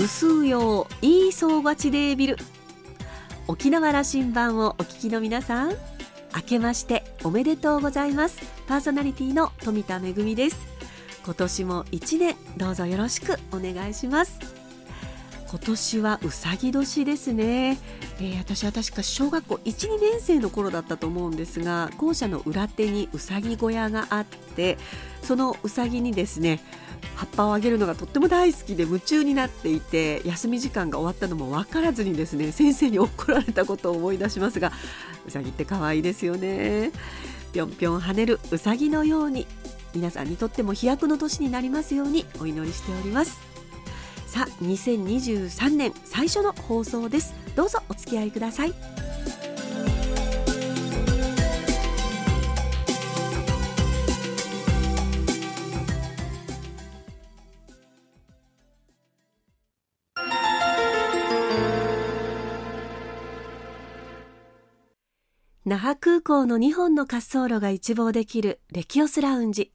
ぐすうよういいそうがちでビル。沖縄羅針盤をお聞きの皆さん明けましておめでとうございます。パーソナリティの富田恵です。今年も一年どうぞよろしくお願いします。今年はうさぎ年ですね、えー、私は確か小学校1、2年生の頃だったと思うんですが校舎の裏手にうさぎ小屋があってそのうさぎにですね葉っぱをあげるのがとっても大好きで夢中になっていて休み時間が終わったのも分からずにですね先生に怒られたことを思い出しますがうさぎって可愛いですよね。ぴょんぴょん跳ねるうさぎのように皆さんにとっても飛躍の年になりますようにお祈りしております。さあ2023年最初の放送です。どうぞお付き合いください。那覇空港の2本の滑走路が一望できるレキオスラウンジ。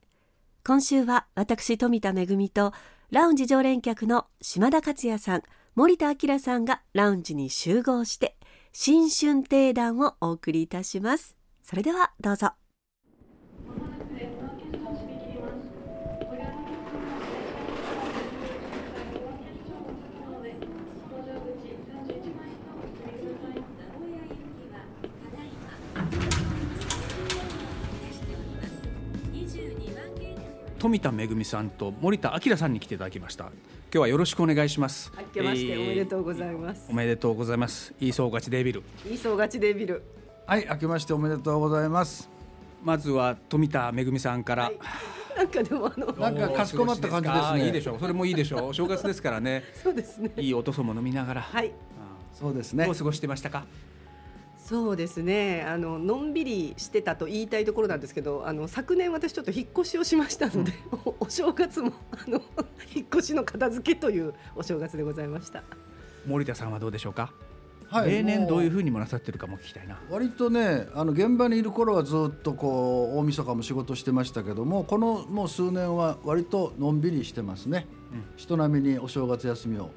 今週は私富田恵とラウンジ常連客の島田克也さん森田明さんがラウンジに集合して新春定談をお送りいたします。それではどうぞ。富田恵さんと森田明さんに来ていただきました今日はよろしくお願いします明けましておめでとうございます、えー、おめでとうございますいい総勝ちデビルいい総勝ちデビルはい明けましておめでとうございますまずは富田恵さんから、はい なんかでもあの なんかかしこまった感じですね。いいでしょう。それもいいでしょう。正月ですからね。そうですね。いいおとそも飲みながら。はい。そうですね。どう過ごしてましたか？そうですね。あののんびりしてたと言いたいところなんですけどあの昨年私ちょっと引っ越しをしましたので、うん、お正月もあの 引っ越しの片付けというお正月でございました。森田さんはどうでしょうか？はい、例年どういうふうにもなさってるかも聞きたいな。割とねあの現場にいる頃はずっとこう大晦日も仕事してましたけどもこのもう数年は割とのんびりしてますね、うん、人並みにお正月休みを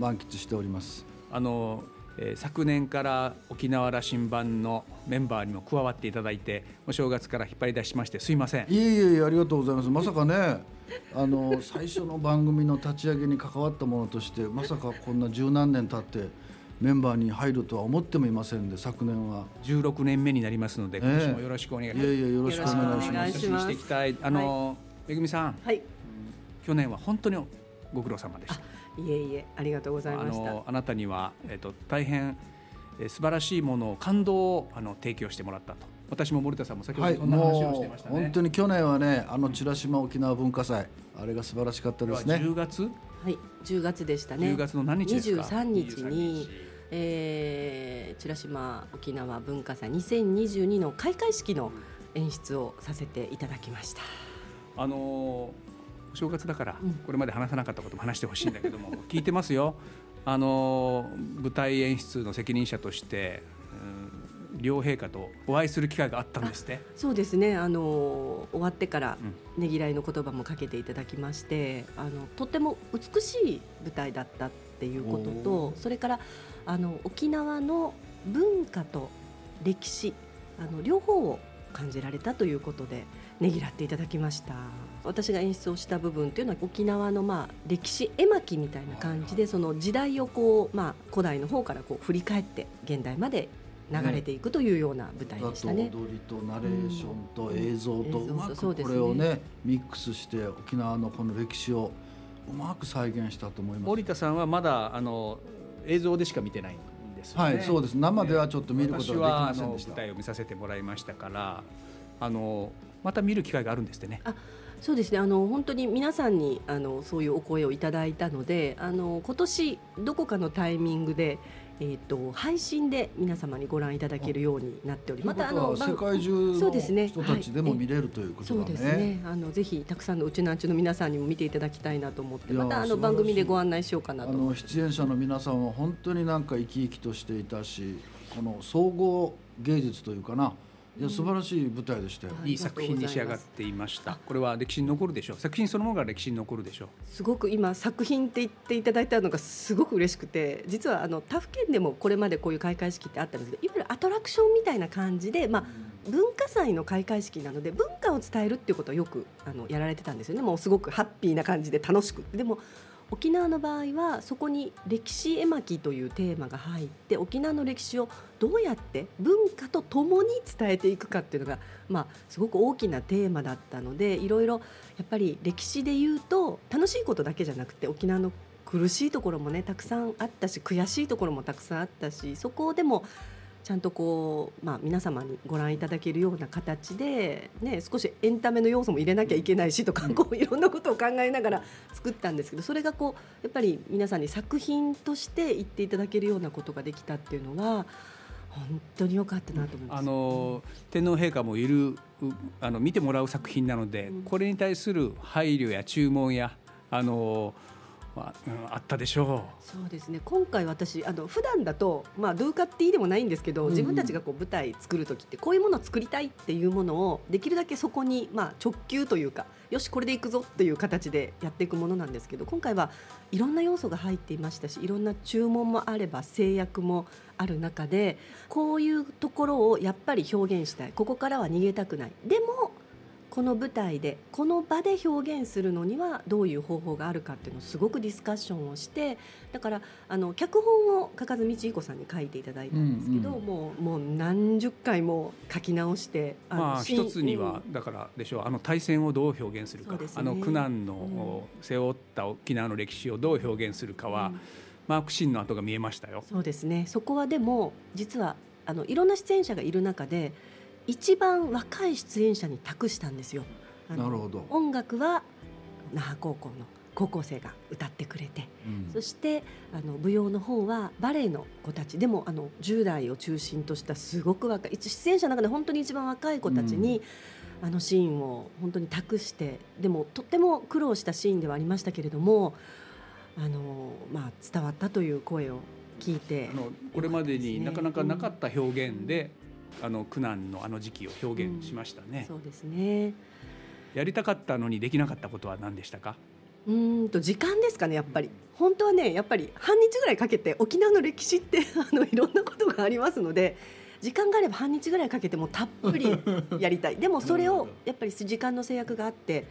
満喫しております、あのえー、昨年から沖縄羅針盤のメンバーにも加わっていただいてお正月から引っ張り出しましてすいません。いえいえありがとうございます。まさかね あの最初の番組の立ち上げに関わったものとしてまさかこんな十何年経ってメンバーに入るとは思ってもいませんで昨年は。16年目になりますので、今年もよろしくお願いします、いやいやよろしくお願いします。していきたい。あの、はい、めぐみさん、はい、去年は本当にご苦労様でした。いえいえありがとうございました。あなたにはえっ、と大変えー、素晴らしいものを感動をあの提供してもらったと。私も森田さんも先ほどそんな話をしてましたね、はい、本当に去年はねあの美ら島沖縄文化祭あれが素晴らしかったですね。10月？はい10月でしたね。10月の何日ですか？23日にえー、美ら島沖縄文化祭2022の開会式の演出をさせていただきました。あのー、お正月だから、これまで話さなかったことも話してほしいんだけども 聞いてますよ。あの舞台演出の責任者として、うん、両陛下とお会いする機会があったんですね。そうですね。あの終わってからねぎらいの言葉もかけていただきまして、あのとっても美しい舞台だったっていうことと、それからあの沖縄の文化と歴史あの両方を感じられたということでねぎらっていただきました私が演出をした部分というのは沖縄のまあ歴史絵巻みたいな感じでその時代をこう、まあ、古代の方からこう振り返って現代まで流れていくというような舞台でしたね。ね踊りとナレーションと映像とうまくこれをねミックスして沖縄のこの歴史をうまく再現したと思います。森田さんはまだあの映像でしか見てないんですよね。はい、そうです。生ではちょっと見ることができませんでした。舞台を見させてもらいましたから、あのまた見る機会があるんですってね。あそうですね。あの本当に皆さんにあのそういうお声をいただいたのであの今年どこかのタイミングでえーと、配信で皆様にご覧いただけるようになっておりまたあの世界中の人たちでも見れるということ、ね。はい、そうですね。あのぜひたくさんのうちなんちゅの皆さんにも見ていただきたいなと思ってまたあの番組でご案内しようかなと。あの出演者の皆さんは本当になんか生き生きとしていたしこの総合芸術というかないや素晴らしい舞台でしたよ。いい作品に仕上がっていました。これは歴史に残るでしょう。作品そのものが歴史に残るでしょう。すごく今作品って言っていただいたのがすごく嬉しくて実はあの他府県でもこれまでこういう開会式ってあったんですけどいわゆるアトラクションみたいな感じで、まあ、文化祭の開会式なので文化を伝えるっていうことをよくあのやられてたんですよねもうすごくハッピーな感じで楽しくでも沖縄の場合はそこに歴史絵巻というテーマが入って沖縄の歴史をどうやって文化とともに伝えていくかっていうのが、まあ、すごく大きなテーマだったのでいろいろやっぱり歴史で言うと楽しいことだけじゃなくて沖縄の苦しいところもねたくさんあったし悔しいところもたくさんあったしそこでもちゃんとこう、まあ、皆様にご覧いただけるような形で、ね、少しエンタメの要素も入れなきゃいけないしとか、こういろんなことを考えながら作ったんですけどそれがこうやっぱり皆さんに作品として言っていただけるようなことができたっていうのは本当に良かったなと思います。あの天皇陛下もいるあの見てもらう作品なので、うんこれに対する配慮や注文やあのまあ、うんあったでしょそうですね。今回私あの普段だとまあドゥーカっていいでもないんですけど、自分たちがこう舞台作る時ってこういうものを作りたいっていうものをできるだけそこにまあ直球というかよしこれでいくぞっていう形でやっていくものなんですけど今回はいろんな要素が入っていましたしいろんな注文もあれば制約もある中でこういうところをやっぱり表現したい。ここからは逃げたくない。でもこの舞台でこの場で表現するのにはどういう方法があるかっていうのをすごくディスカッションをしてだからあの脚本を加賀道彦さんに書いていただいたんですけど、うんうん。もうもう何十回も書き直してう。まあ一つには、だからでしょう。あの対戦をどう表現するか、ね。あの苦難の、背負った沖縄の歴史をどう表現するかは、うん。マークシーンの跡が見えましたよ。そうですね。そこはでも実はあのいろんな出演者がいる中で一番若い出演者に託したんですよ。なるほど。音楽は那覇高校の高校生が歌ってくれて。うん。そしてあの舞踊の方はバレエの子たち。でもあの10代を中心としたすごく若い一出演者の中で本当に一番若い子たちに、あのシーンを本当に託してでもとっても苦労したシーンではありましたけれどもあの、まあ、伝わったという声を聞いてあのこれまでになかなかなかっった表現で、あの苦難のあの時期を表現しましたね。そうですね。やりたかったのにできなかったことは何でしたか？うーんと時間ですかねやっぱり。本当はねやっぱり半日ぐらいかけて沖縄の歴史って あのいろんなことがありますので時間があれば半日ぐらいかけてもたっぷり やりたい。でもそれをやっぱり時間の制約があって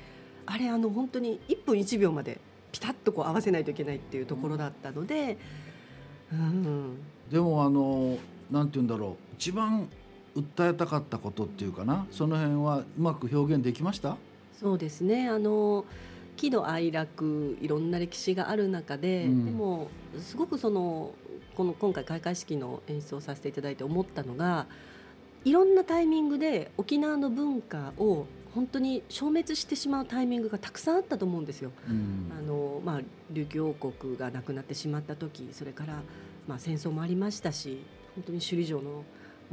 あれあの本当に1分1秒までピタッとこう合わせないといけないっていうところだったので、うん、でもあのなんて言うんだろう。一番訴えたかったことっていうかな。その辺はうまく表現できました？そうですね。あの喜怒哀楽いろんな歴史がある中で、うん。でもすごくそのこの今回開会式の演出をさせていただいて思ったのがいろんなタイミングで沖縄の文化を本当に消滅してしまうタイミングがたくさんあったと思うんですよ。うん。あのまあ、琉球王国がなくなってしまった時それから、まあ、戦争もありましたし本当に首里城の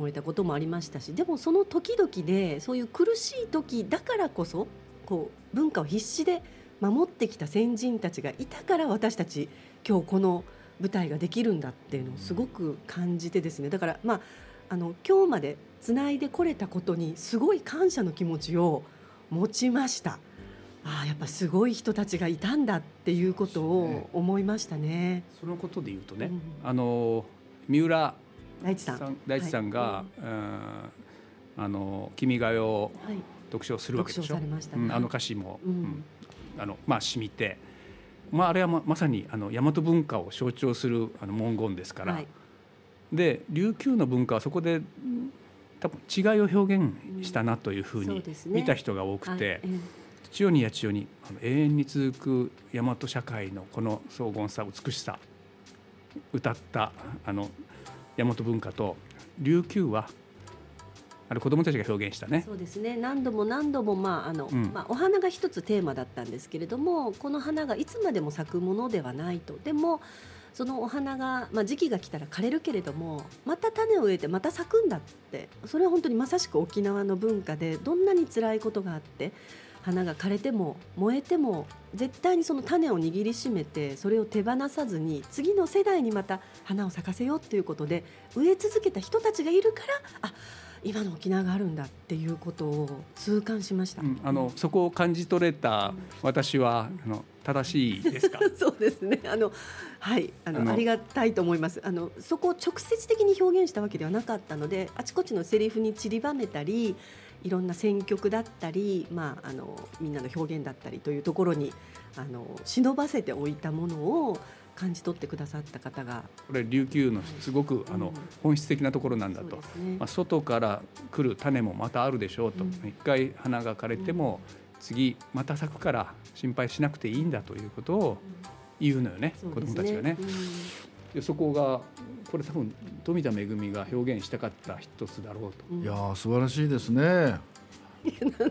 燃えたこともありましたしでもその時々でそういう苦しい時だからこそこう文化を必死で守ってきた先人たちがいたから私たち今日この舞台ができるんだっていうのをすごく感じてですねだからまああの今日までつないでこれたことにすごい感謝の気持ちを持ちました。ああやっぱすごい人たちがいたんだっていうことを思いましたね。そのことで言うとね、うんあの三浦大地さん。大地さんが、あの君が代をはい、読書するわけでしょ？あの歌詞も、あのまあ染みて、まああれはままさにあの大和文化を象徴するあの文言ですから。はい、で琉球の文化はそこでうん多分違いを表現したなというふうに見た人が多くて、千代にや千代に永遠に続く大和社会のこの荘厳さ美しさ歌ったあの大和文化と琉球はあれ子供たちが表現したね。そうですね。何度も何度も、まああのうん。まあ、お花が一つテーマだったんですけれどもこの花がいつまでも咲くものではないと。でもそのお花が、まあ、時期が来たら枯れるけれどもまた種を植えてまた咲くんだって。それは本当にまさしく沖縄の文化でどんなに辛いことがあって花が枯れても燃えても絶対にその種を握りしめてそれを手放さずに次の世代にまた花を咲かせようっていうことで植え続けた人たちがいるからあ今の沖縄があるんだっていうことを痛感しました、うん、あのそこを感じ取れた私は、あの正しいですか？そうですね。あのはい。あのありがたいと思います。あのそこを直接的に表現したわけではなかったのであちこちのセリフに散りばめたりいろんな選曲だったり、まあ、あのみんなの表現だったりというところにあの忍ばせておいたものを感じ取ってくださった方がこれ琉球のすごく、あの本質的なところなんだと、ね、まあ、外から来る種もまたあるでしょうと、うん、一回花が枯れても、次また咲くから心配しなくていいんだということを言うのよね、うん、子どもたちがね。でそこがこれ多分富田恵が表現したかった一つだろうと。いや素晴らしいですね。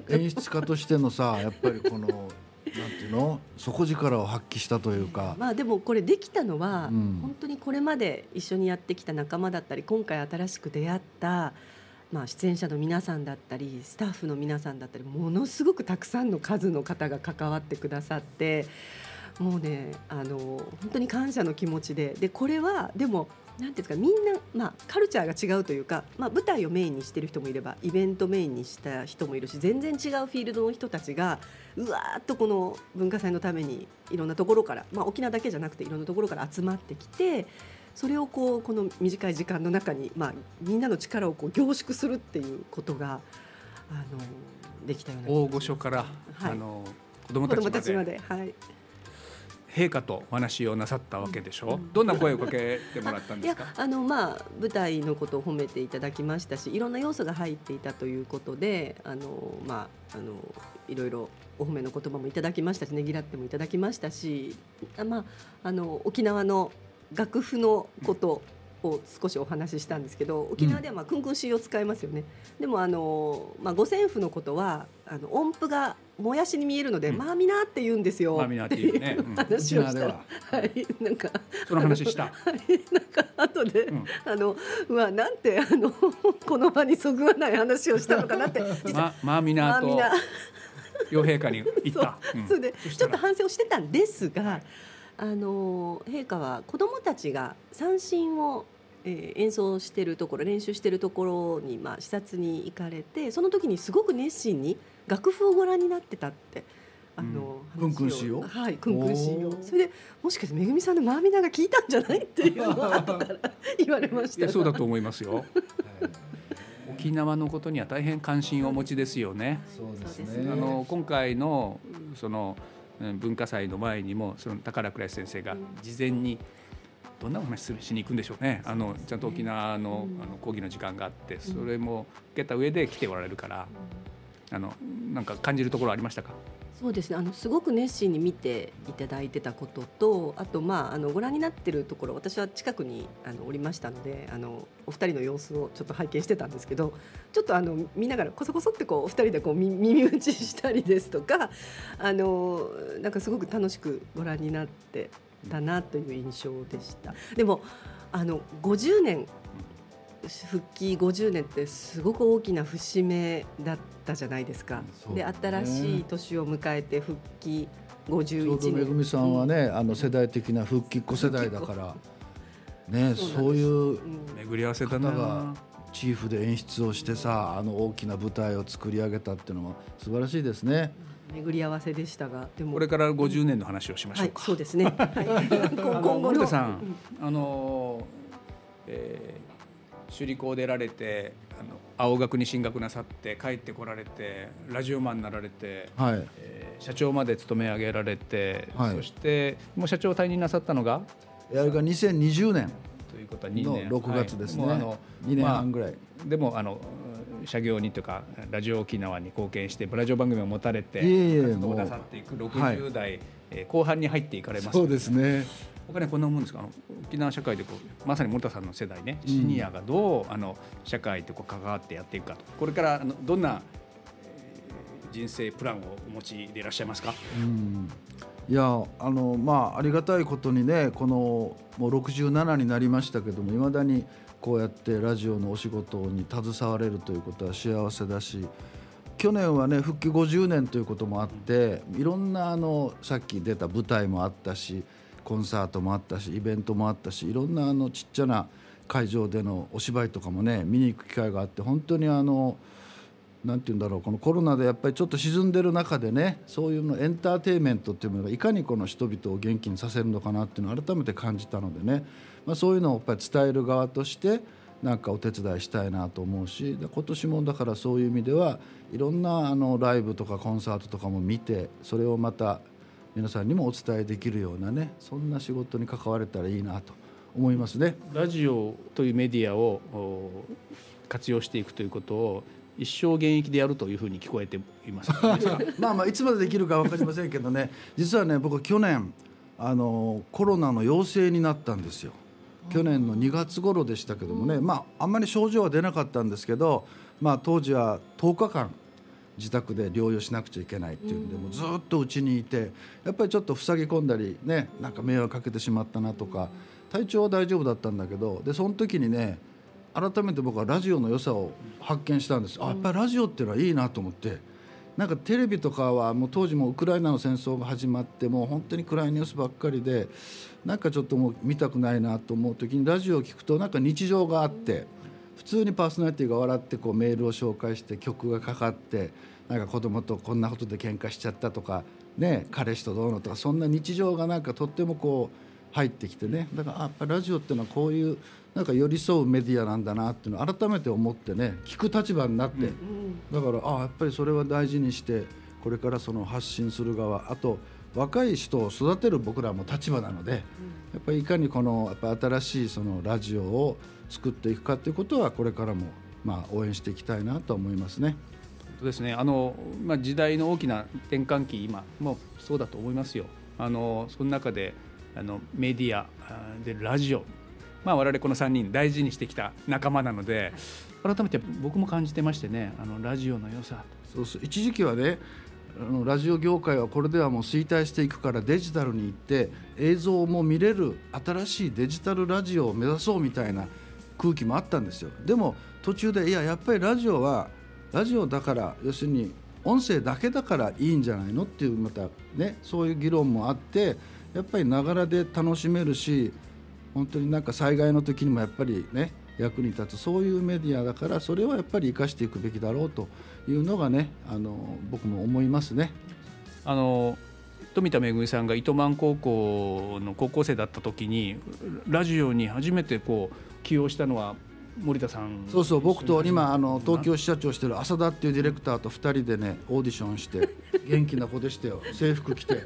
演出家としてのさ やっぱりこのなんていうの？底力を発揮したというか、まあ、でもこれできたのは、うん、本当にこれまで一緒にやってきた仲間だったり今回新しく出会った、まあ、出演者の皆さんだったりスタッフの皆さんだったりものすごくたくさんの数の方が関わってくださってもうねあの本当に感謝の気持ちででこれはでもなんていうんですかみんな、まあ、カルチャーが違うというか、まあ、舞台をメインにしてる人もいればイベントメインにした人もいるし全然違うフィールドの人たちがうわーっとこの文化祭のためにいろんなところから、まあ、沖縄だけじゃなくていろんなところから集まってきてそれをこうこの短い時間の中に、まあ、みんなの力をこう凝縮するっていうことがあのできたような大御所から、はい、あの子供たちまで。はい陛下とお話をなさったわけでしょ、う。ん、どんな声をかけてもらったんですか？あの、まあ、舞台のことを褒めていただきましたしいろんな要素が入っていたということであの、まあ、あのいろいろお褒めの言葉もいただきましたしねぎらってもいただきましたしあ、まあ、あの沖縄の楽譜のことを少しお話ししたんですけど沖縄ではまあクンクンシーを使いますよね、うん、でもあの、まあ、五線譜のことはあの音符がもやしに見えるので、うん、まあみなって言うんですよ。まあみなっていうね、話をした。ら、は。い、なんか。その話した。はい、なんか後で、うん、あのうわなんてあのこの場にそぐわない話をしたのかなって。ままあみなと。両陛下に言った。それでちょっと反省をしてたんですが。あの陛下は子どもたちが三振を、えー、演奏しているところ練習しているところに、まあ、視察に行かれてその時にすごく熱心に楽譜をご覧になってたって。あの、うん、くんしよはい、くんくんしよそれでもしかしてめぐみさんのマーミナが聞いたんじゃない？っていうのを後から言われました。そうだと思いますよ。沖縄のことには大変関心をお持ちですよね。そうですね。あの今回のその文化祭の前にもその宝倉先生が事前にどんなお話しに行くんでしょうね。あのちゃんと沖縄のあの講義の時間があってそれも受けた上で来ておられるからあのなんか感じるところありましたか？そうですね。あのすごく熱心に見ていただいてたこととあと、まあ、あのご覧になってるところ私は近くにあのおりましたのであのお二人の様子をちょっと拝見してたんですけどちょっとあの見ながらこそこそってこうお二人でこう耳打ちしたりですとかあのなんかすごく楽しくご覧になってたなという印象でした。でもあの50年復帰50年ってすごく大きな節目だったじゃないですか。で、ね、新しい年を迎えて復帰51年。めぐみさんはね、あの世代的な復帰っ子世代だから、ね、そういう巡り合わせだな。チーフで演出をしてさあの大きな舞台を作り上げたっていうのは素晴らしいですね。巡り合わせでしたがでも。これから50年の話をしましょうか。はい、そうですね。はい、今後の。さん、あの、えー首里校出られてあの青学に進学なさって帰ってこられてラジオマンになられて、はい。えー、社長まで勤め上げられて、はい、そしてもう社長退任なさったのが？あれが2020年ということは2年。の6月ですね、はい、あの2年半ぐらい、まあ、でもあの社業にというかラジオ沖縄に貢献してブラジオ番組を持たれて活動なさっていく60代、はい、えー、後半に入っていかれます、そうですね。他にこんなもんですか？あの沖縄社会でこうまさに森田さんの世代ねシニアがどう、あの社会とこう関わってやっていくかと。これからあのどんな人生プランをお持ちでいらっしゃいますか、うんいやあのまあありがたいことにねこのもう67になりましたけどもいまだにこうやってラジオのお仕事に携われるということは幸せだし去年はね復帰50年ということもあっていろんなあのさっき出た舞台もあったしコンサートもあったしイベントもあったしいろんなあのちっちゃな会場でのお芝居とかもね見に行く機会があって本当にあのなんて言うんだろうこのコロナでやっぱりちょっと沈んでる中でねそういうのエンターテインメントっていうものがいかにこの人々を元気にさせるのかなっていうのを改めて感じたのでね、まあ、そういうのをやっぱり伝える側としてなんかお手伝いしたいなと思うしで今年もだからそういう意味ではいろんなあのライブとかコンサートとかも見てそれをまた皆さんにもお伝えできるようなねそんな仕事に関われたらいいなと思いますね。ラジオというメディアを活用していくということを一生現役でやるというふうに聞こえています。まあまあいつまでできるか分かりませんけどね。実はね僕去年あのコロナの陽性になったんですよ。去年の2月頃でしたけどもね、まああんまり症状は出なかったんですけど、まあ、当時は10日間自宅で療養しなくちゃいけないっていうんで、もうずっとうちにいてやっぱりちょっと塞ぎ込んだりねなんか迷惑かけてしまったなとか体調は大丈夫だったんだけどでその時にね改めて僕はラジオの良さを発見したんです。あやっぱりラジオっていうのはいいなと思って。なんかテレビとかはもう当時もウクライナの戦争が始まってもう本当に暗いニュースばっかりでなんかちょっともう見たくないなと思う時にラジオを聞くとなんか日常があって普通にパーソナリティが笑ってこうメールを紹介して曲がかかってなんか子供とこんなことで喧嘩しちゃったとかね彼氏とどうのとかそんな日常がなんかとってもこう入ってきてねだからやっぱラジオっていうのはこういうなんか寄り添うメディアなんだなっていうのを改めて思ってね聞く立場になって、うん、だからあやっぱりそれは大事にしてこれからその発信する側あと若い人を育てる僕らも立場なので、やっぱりいかにこのやっぱ新しいそのラジオを作っていくかということはこれからもまあ応援していきたいなと思いますね。ですねあの、まあ、時代の大きな転換期今もそうだと思いますよ。あのその中であのメディアでラジオ、まあ、我々この3人大事にしてきた仲間なので改めて僕も感じてましてねあのラジオの良さ。そうそう。一時期はねあのラジオ業界はこれではもう衰退していくからデジタルに行って映像も見れる新しいデジタルラジオを目指そうみたいな空気もあったんですよ。でも途中でいややっぱりラジオはラジオだから要するに音声だけだからいいんじゃないのっていうまたねそういう議論もあってやっぱりながらで楽しめるし本当になんか災害の時にもやっぱりね役に立つそういうメディアだからそれはやっぱり生かしていくべきだろうというのがねあの僕も思いますね。あの富田恵さんが糸満高校の高校生だった時にラジオに初めてこう起用したのは森田さんそうそう僕と今あの東京支社長してる浅田っていうディレクターと2人でねオーディションして元気な子でしたよ。制服着て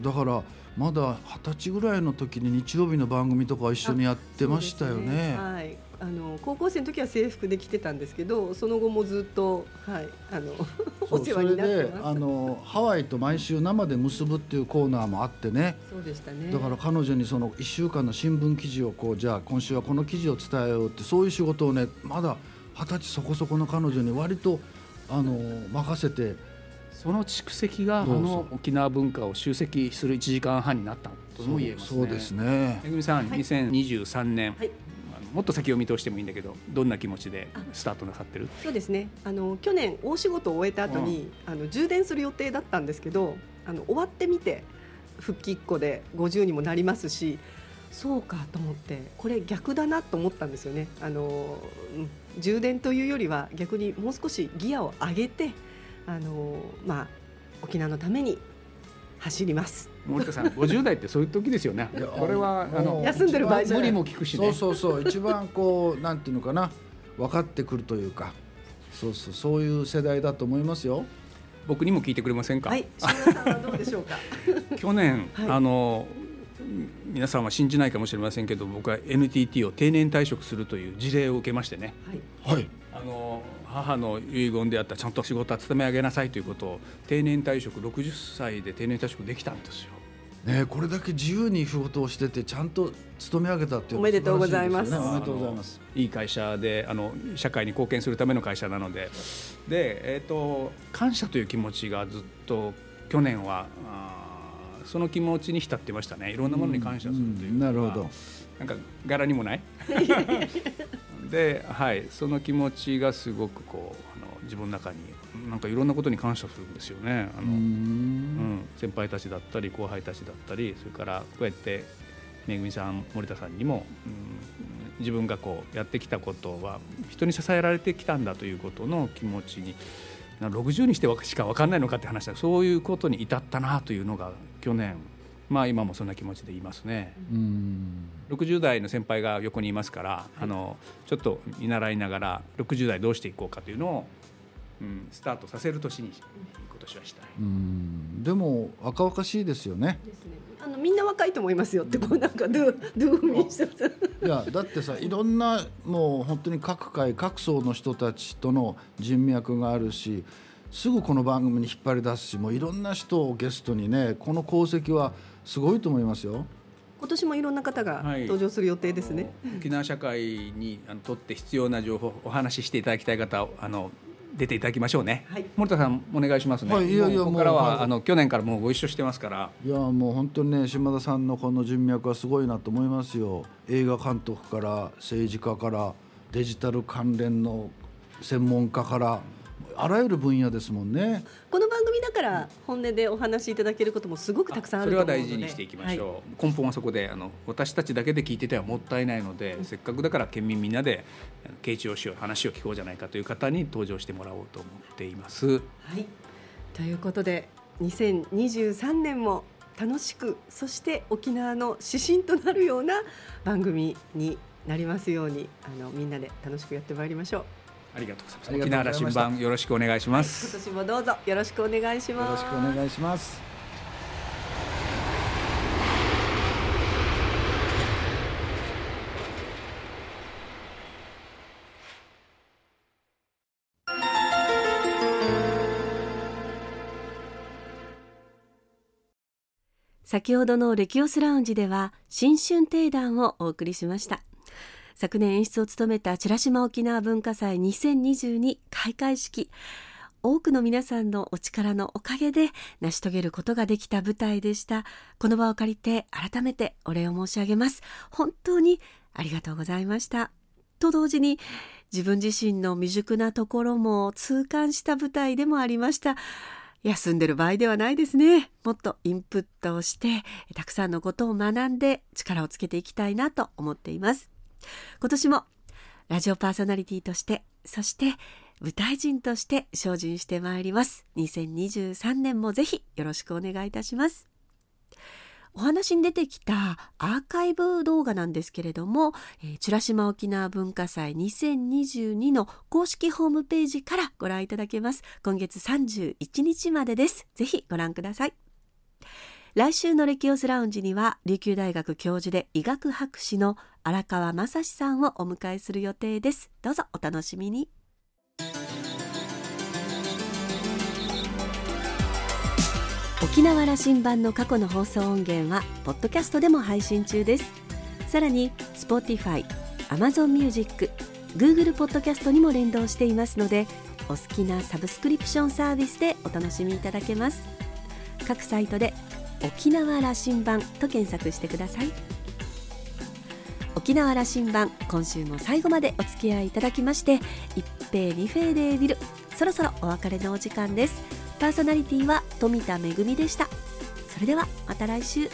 だからまだ二十歳ぐらいの時に日曜日の番組とか一緒にやってましたよね。ね。はい。あの高校生の時は制服で着てたんですけどその後もずっと、はい、あのお世話になってます。あのハワイと毎週生で結ぶっていうコーナーもあってね。そうでしたね。だから彼女にその1週間の新聞記事をこうじゃあ今週はこの記事を伝えようってそういう仕事をねまだ二十歳そこそこの彼女に割とあの任せてその蓄積があの沖縄文化を集積する1時間半になったとも言えますね。そうですね。めぐみさん、はい、2023年、はい、もっと先を見通してもいいんだけど、どんな気持ちでスタートなさってる？そうですね。あの去年大仕事を終えた後に、うん、あの充電する予定だったんですけど、あの終わってみて復帰1個で50にもなりますし。そうかと思ってこれ逆だなと思ったんですよねあの、うん、充電というよりは逆にもう少しギアを上げてあのまあ沖縄のために走ります。森田さん50代ってそういう時ですよね。これはあの休んでる場合じゃ無理も聞くし、ね、そうそうそう。一番こうなんていうのかな。分かってくるというか。そうそう。そういう世代だと思いますよ。僕にも聞いてくれませんか？はい。島田さんはどうでしょうか？去年、はい、あの皆さんは信じないかもしれませんけど僕は NTT を定年退職するという事例を受けましてね。はい、はい、あの母の遺言であったちゃんと仕事は勤め上げなさいということを定年退職60歳で定年退職できたんですよ。ね、これだけ自由に仕事をしててちゃんと勤め上げたっていう、おめでとうございます。おめでとうございます。いい会社であの社会に貢献するための会社なので、でえっ、ー、と感謝という気持ちがずっと去年はあその気持ちに浸ってましたね。いろんなものに感謝するという、うん、なるほど。なんか柄にもない？で、はい、その気持ちがすごくこうあの自分の中になんかいろんなことに感謝するんですよね。あの、うん、先輩たちだったり後輩たちだったりそれからこうやってめぐみさん森田さんにも、うん、自分がこうやってきたことは人に支えられてきたんだということの気持ちに60にしてしか分かんないのかって話だ。そういうことに至ったなというのが去年まあ今もそんな気持ちでいますね。うん60代の先輩が横にいますから、あのちょっと見習いながら60代どうしていこうかというのを、うん、スタートさせる年に今年はしたい。うんでも若々しいですよね。ですねあのみんな若いと思いますよってこうなんかドゥドゥーミーしていやだってさいろんなもう本当に各界各層の人たちとの人脈があるしすぐこの番組に引っ張り出すしもういろんな人をゲストにねこの功績はすごいと思いますよ。今年もいろんな方が登場する予定ですね。はい、沖縄社会にあのとって必要な情報お話ししていただきたい方あの出ていただきましょうね。はい、森田さんお願いしますね。はい、いやいやここからは、はい、あの去年からもうご一緒してますから。いやもう本当にね島田さんのこの人脈はすごいなと思いますよ。映画監督から政治家からデジタル関連の専門家から。あらゆる分野ですもんねこの番組だから本音でお話しいただけることもすごくたくさんあると思うので。それは大事にしていきましょう、はい、根本はそこであの私たちだけで聞いててはもったいないので、うん、せっかくだから県民みんなで傾聴しよう話を聞こうじゃないかという方に登場してもらおうと思っています。はい、ということで2023年も楽しくそして沖縄の指針となるような番組になりますようにあのみんなで楽しくやってまいりましょう。ありがとうございます。沖縄羅針盤よろしくお願いします、はい、今年もどうぞよろしくお願いします。よろしくお願いします。先ほどのレキオスラウンジでは新春定談をお送りしました昨年演出を務めた美ら島沖縄文化祭2022開会式。多くの皆さんのお力のおかげで成し遂げることができた舞台でした。この場を借りて改めてお礼を申し上げます。本当にありがとうございました。と同時に自分自身の未熟なところも痛感した舞台でもありました。休んでる場合ではないですね。もっとインプットをしてたくさんのことを学んで力をつけていきたいなと思っています。今年もラジオパーソナリティとしてそして舞台人として精進してまいります。2023年もぜひよろしくお願いいたします。お話に出てきたアーカイブ動画なんですけれども、えー、チュラ島沖縄文化祭2022の公式ホームページからご覧いただけます。今月31日までです。ぜひご覧ください。来週のレキオスラウンジには琉球大学教授で医学博士の荒川正史さんをお迎えする予定です。どうぞお楽しみに。沖縄羅針盤の過去の放送音源はポッドキャストでも配信中です。さらに Spotify、Amazon Music、Google ポッドキャストにも連動していますのでお好きなサブスクリプションサービスでお楽しみいただけます。各サイトで沖縄羅針盤と検索してください。沖縄羅針盤今週も最後までお付き合いいただきまして一平二平でビルそろそろお別れのお時間です。パーソナリティは富田恵でした。それではまた来週。